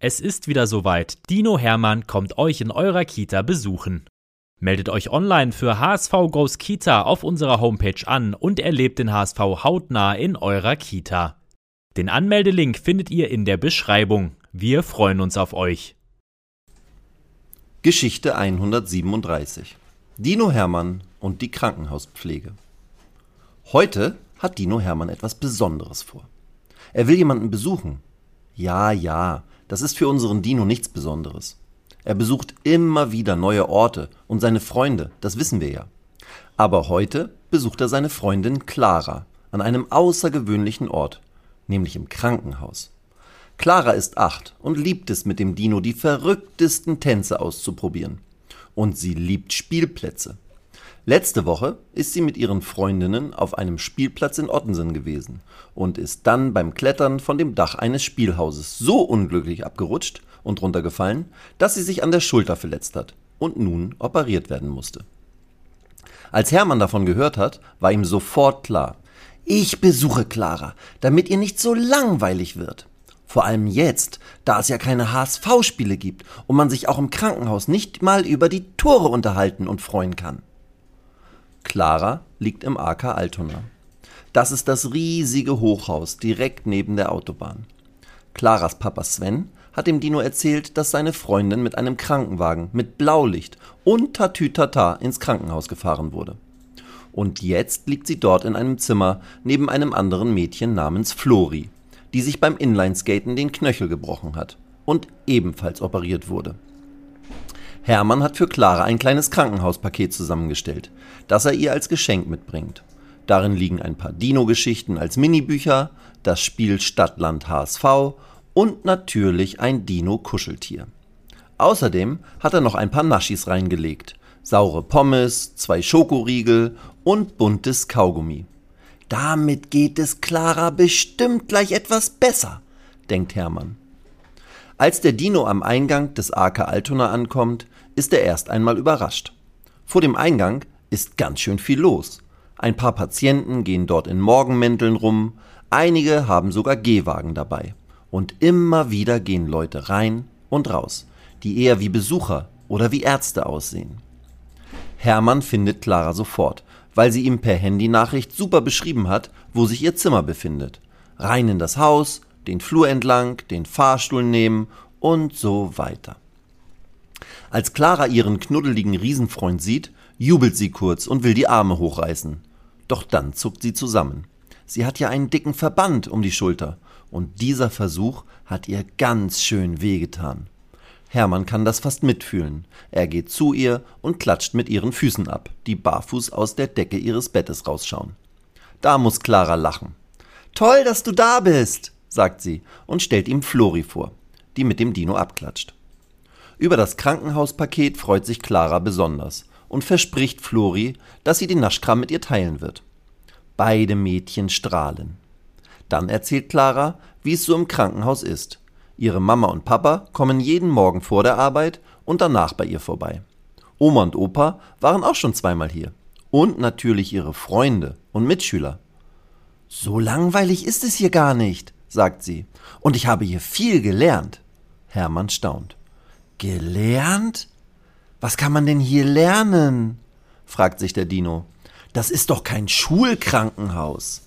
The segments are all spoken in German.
Es ist wieder soweit. Dino Hermann kommt euch in eurer Kita besuchen. Meldet euch online für HSV Goes Kita auf unserer Homepage an und erlebt den HSV hautnah in eurer Kita. Den Anmeldelink findet ihr in der Beschreibung. Wir freuen uns auf euch. Geschichte 137 Dino Hermann und die Krankenhauspflege. Heute hat Dino Hermann etwas Besonderes vor. Er will jemanden besuchen. Ja, ja, das ist für unseren Dino nichts Besonderes. Er besucht immer wieder neue Orte und seine Freunde, das wissen wir ja. Aber heute besucht er seine Freundin Clara an einem außergewöhnlichen Ort, nämlich im Krankenhaus. Clara ist acht und liebt es, mit dem Dino die verrücktesten Tänze auszuprobieren. Und sie liebt Spielplätze. Letzte Woche ist sie mit ihren Freundinnen auf einem Spielplatz in Ottensen gewesen und ist dann beim Klettern von dem Dach eines Spielhauses so unglücklich abgerutscht und runtergefallen, dass sie sich an der Schulter verletzt hat und nun operiert werden musste. Als Hermann davon gehört hat, war ihm sofort klar, ich besuche Clara, damit ihr nicht so langweilig wird. Vor allem jetzt, da es ja keine HSV-Spiele gibt und man sich auch im Krankenhaus nicht mal über die Tore unterhalten und freuen kann. Clara liegt im AK Altona. Das ist das riesige Hochhaus direkt neben der Autobahn. Claras Papa Sven hat dem Dino erzählt, dass seine Freundin mit einem Krankenwagen mit Blaulicht und Tatütata ins Krankenhaus gefahren wurde. Und jetzt liegt sie dort in einem Zimmer neben einem anderen Mädchen namens Flori, die sich beim Inlineskaten den Knöchel gebrochen hat und ebenfalls operiert wurde. Hermann hat für Clara ein kleines Krankenhauspaket zusammengestellt, das er ihr als Geschenk mitbringt. Darin liegen ein paar Dino-Geschichten als Minibücher, das Spiel Stadtland HSV und natürlich ein Dino-Kuscheltier. Außerdem hat er noch ein paar Naschis reingelegt, saure Pommes, zwei Schokoriegel und buntes Kaugummi. Damit geht es Clara bestimmt gleich etwas besser, denkt Hermann. Als der Dino am Eingang des AK Altona ankommt, ist er erst einmal überrascht. Vor dem Eingang ist ganz schön viel los. Ein paar Patienten gehen dort in Morgenmänteln rum, einige haben sogar Gehwagen dabei. Und immer wieder gehen Leute rein und raus, die eher wie Besucher oder wie Ärzte aussehen. Hermann findet Clara sofort weil sie ihm per Handynachricht super beschrieben hat, wo sich ihr Zimmer befindet. Rein in das Haus, den Flur entlang, den Fahrstuhl nehmen und so weiter. Als Clara ihren knuddeligen Riesenfreund sieht, jubelt sie kurz und will die Arme hochreißen. Doch dann zuckt sie zusammen. Sie hat ja einen dicken Verband um die Schulter, und dieser Versuch hat ihr ganz schön wehgetan. Hermann kann das fast mitfühlen. Er geht zu ihr und klatscht mit ihren Füßen ab, die barfuß aus der Decke ihres Bettes rausschauen. Da muss Clara lachen. Toll, dass du da bist, sagt sie und stellt ihm Flori vor, die mit dem Dino abklatscht. Über das Krankenhauspaket freut sich Clara besonders und verspricht Flori, dass sie den Naschkram mit ihr teilen wird. Beide Mädchen strahlen. Dann erzählt Clara, wie es so im Krankenhaus ist Ihre Mama und Papa kommen jeden Morgen vor der Arbeit und danach bei ihr vorbei. Oma und Opa waren auch schon zweimal hier. Und natürlich ihre Freunde und Mitschüler. So langweilig ist es hier gar nicht, sagt sie. Und ich habe hier viel gelernt. Hermann staunt. Gelernt? Was kann man denn hier lernen? fragt sich der Dino. Das ist doch kein Schulkrankenhaus.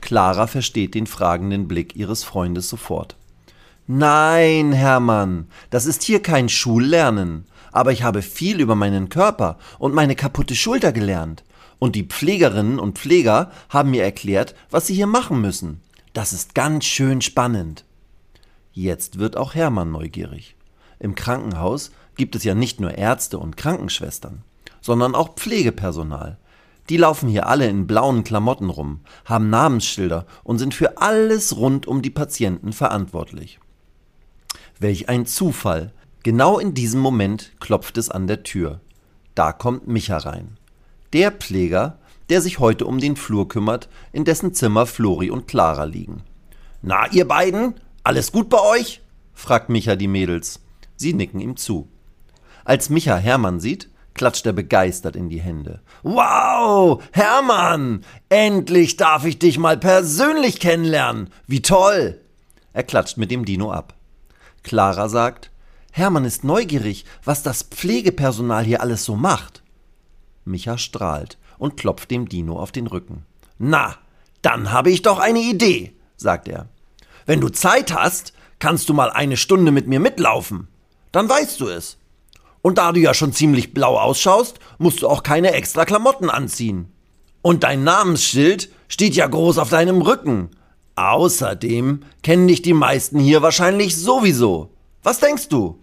Clara versteht den fragenden Blick ihres Freundes sofort. Nein, Hermann, das ist hier kein Schullernen. Aber ich habe viel über meinen Körper und meine kaputte Schulter gelernt. Und die Pflegerinnen und Pfleger haben mir erklärt, was sie hier machen müssen. Das ist ganz schön spannend. Jetzt wird auch Hermann neugierig. Im Krankenhaus gibt es ja nicht nur Ärzte und Krankenschwestern, sondern auch Pflegepersonal. Die laufen hier alle in blauen Klamotten rum, haben Namensschilder und sind für alles rund um die Patienten verantwortlich. Welch ein Zufall. Genau in diesem Moment klopft es an der Tür. Da kommt Micha rein. Der Pfleger, der sich heute um den Flur kümmert, in dessen Zimmer Flori und Clara liegen. Na, ihr beiden, alles gut bei euch? fragt Micha die Mädels. Sie nicken ihm zu. Als Micha Hermann sieht, klatscht er begeistert in die Hände. Wow, Hermann, endlich darf ich dich mal persönlich kennenlernen. Wie toll! Er klatscht mit dem Dino ab. Clara sagt, Hermann ist neugierig, was das Pflegepersonal hier alles so macht. Micha strahlt und klopft dem Dino auf den Rücken. Na, dann habe ich doch eine Idee, sagt er. Wenn du Zeit hast, kannst du mal eine Stunde mit mir mitlaufen. Dann weißt du es. Und da du ja schon ziemlich blau ausschaust, musst du auch keine extra Klamotten anziehen. Und dein Namensschild steht ja groß auf deinem Rücken. Außerdem kennen dich die meisten hier wahrscheinlich sowieso. Was denkst du?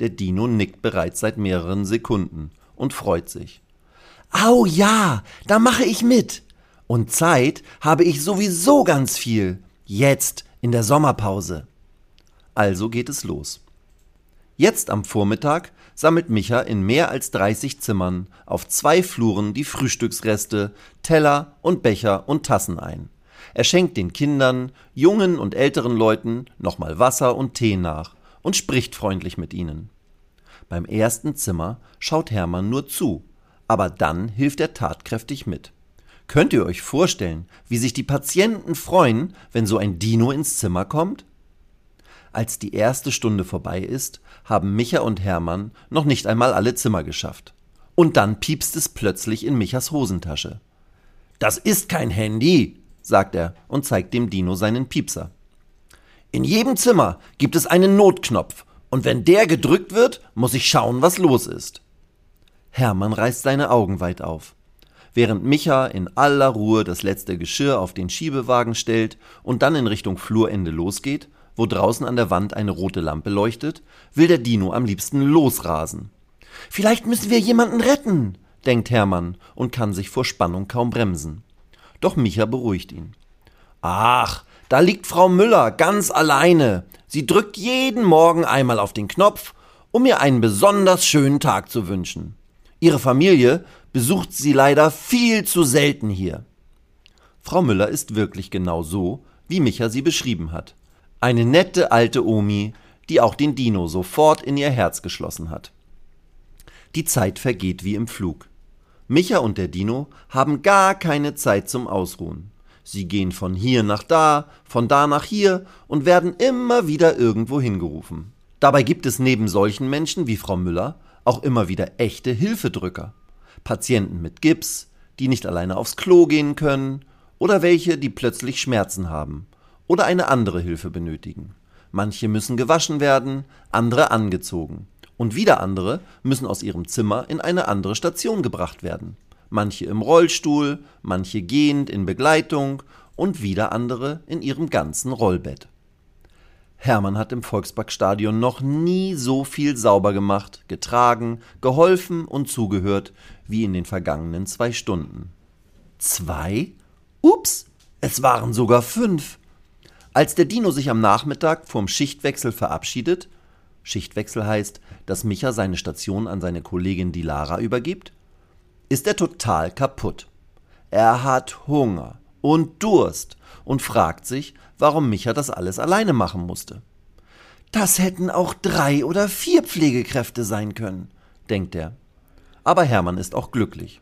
Der Dino nickt bereits seit mehreren Sekunden und freut sich. Au ja, da mache ich mit. Und Zeit habe ich sowieso ganz viel. Jetzt in der Sommerpause. Also geht es los. Jetzt am Vormittag sammelt Micha in mehr als 30 Zimmern auf zwei Fluren die Frühstücksreste, Teller und Becher und Tassen ein. Er schenkt den Kindern, jungen und älteren Leuten nochmal Wasser und Tee nach und spricht freundlich mit ihnen. Beim ersten Zimmer schaut Hermann nur zu, aber dann hilft er tatkräftig mit. Könnt ihr euch vorstellen, wie sich die Patienten freuen, wenn so ein Dino ins Zimmer kommt? Als die erste Stunde vorbei ist, haben Micha und Hermann noch nicht einmal alle Zimmer geschafft. Und dann piepst es plötzlich in Michas Hosentasche. Das ist kein Handy, sagt er und zeigt dem Dino seinen Piepser. In jedem Zimmer gibt es einen Notknopf, und wenn der gedrückt wird, muss ich schauen, was los ist. Hermann reißt seine Augen weit auf. Während Micha in aller Ruhe das letzte Geschirr auf den Schiebewagen stellt und dann in Richtung Flurende losgeht, wo draußen an der Wand eine rote Lampe leuchtet, will der Dino am liebsten losrasen. Vielleicht müssen wir jemanden retten, denkt Hermann und kann sich vor Spannung kaum bremsen. Doch Micha beruhigt ihn. Ach, da liegt Frau Müller ganz alleine. Sie drückt jeden Morgen einmal auf den Knopf, um mir einen besonders schönen Tag zu wünschen. Ihre Familie besucht sie leider viel zu selten hier. Frau Müller ist wirklich genau so, wie Micha sie beschrieben hat. Eine nette alte Omi, die auch den Dino sofort in ihr Herz geschlossen hat. Die Zeit vergeht wie im Flug. Micha und der Dino haben gar keine Zeit zum Ausruhen. Sie gehen von hier nach da, von da nach hier und werden immer wieder irgendwo hingerufen. Dabei gibt es neben solchen Menschen wie Frau Müller auch immer wieder echte Hilfedrücker. Patienten mit Gips, die nicht alleine aufs Klo gehen können, oder welche, die plötzlich Schmerzen haben oder eine andere Hilfe benötigen. Manche müssen gewaschen werden, andere angezogen. Und wieder andere müssen aus ihrem Zimmer in eine andere Station gebracht werden. Manche im Rollstuhl, manche gehend in Begleitung und wieder andere in ihrem ganzen Rollbett. Hermann hat im Volksparkstadion noch nie so viel sauber gemacht, getragen, geholfen und zugehört wie in den vergangenen zwei Stunden. Zwei? Ups, es waren sogar fünf. Als der Dino sich am Nachmittag vorm Schichtwechsel verabschiedet, Schichtwechsel heißt, dass Micha seine Station an seine Kollegin Dilara übergibt, ist er total kaputt. Er hat Hunger und Durst und fragt sich, warum Micha das alles alleine machen musste. Das hätten auch drei oder vier Pflegekräfte sein können, denkt er. Aber Hermann ist auch glücklich,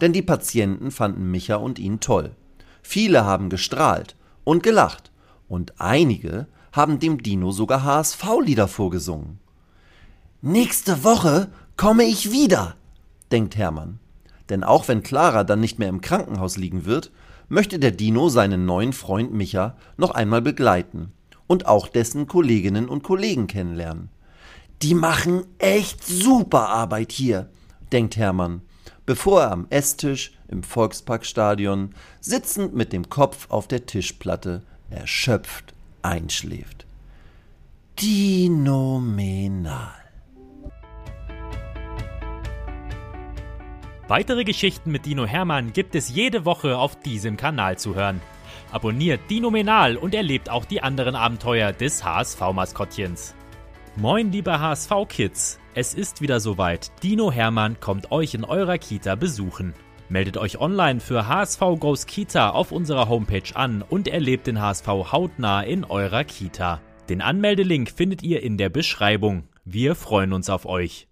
denn die Patienten fanden Micha und ihn toll. Viele haben gestrahlt und gelacht und einige haben dem Dino sogar HSV-Lieder vorgesungen. Nächste Woche komme ich wieder, denkt Hermann. Denn auch wenn Clara dann nicht mehr im Krankenhaus liegen wird, möchte der Dino seinen neuen Freund Micha noch einmal begleiten und auch dessen Kolleginnen und Kollegen kennenlernen. Die machen echt super Arbeit hier, denkt Hermann, bevor er am Esstisch im Volksparkstadion sitzend mit dem Kopf auf der Tischplatte erschöpft einschläft. Dinomenal. Weitere Geschichten mit Dino Hermann gibt es jede Woche auf diesem Kanal zu hören. Abonniert Dinomenal und erlebt auch die anderen Abenteuer des HSV-Maskottchens. Moin, liebe HSV-Kids! Es ist wieder soweit. Dino Hermann kommt euch in eurer Kita besuchen. Meldet euch online für HSV Goes Kita auf unserer Homepage an und erlebt den HSV hautnah in eurer Kita. Den Anmeldelink findet ihr in der Beschreibung. Wir freuen uns auf euch.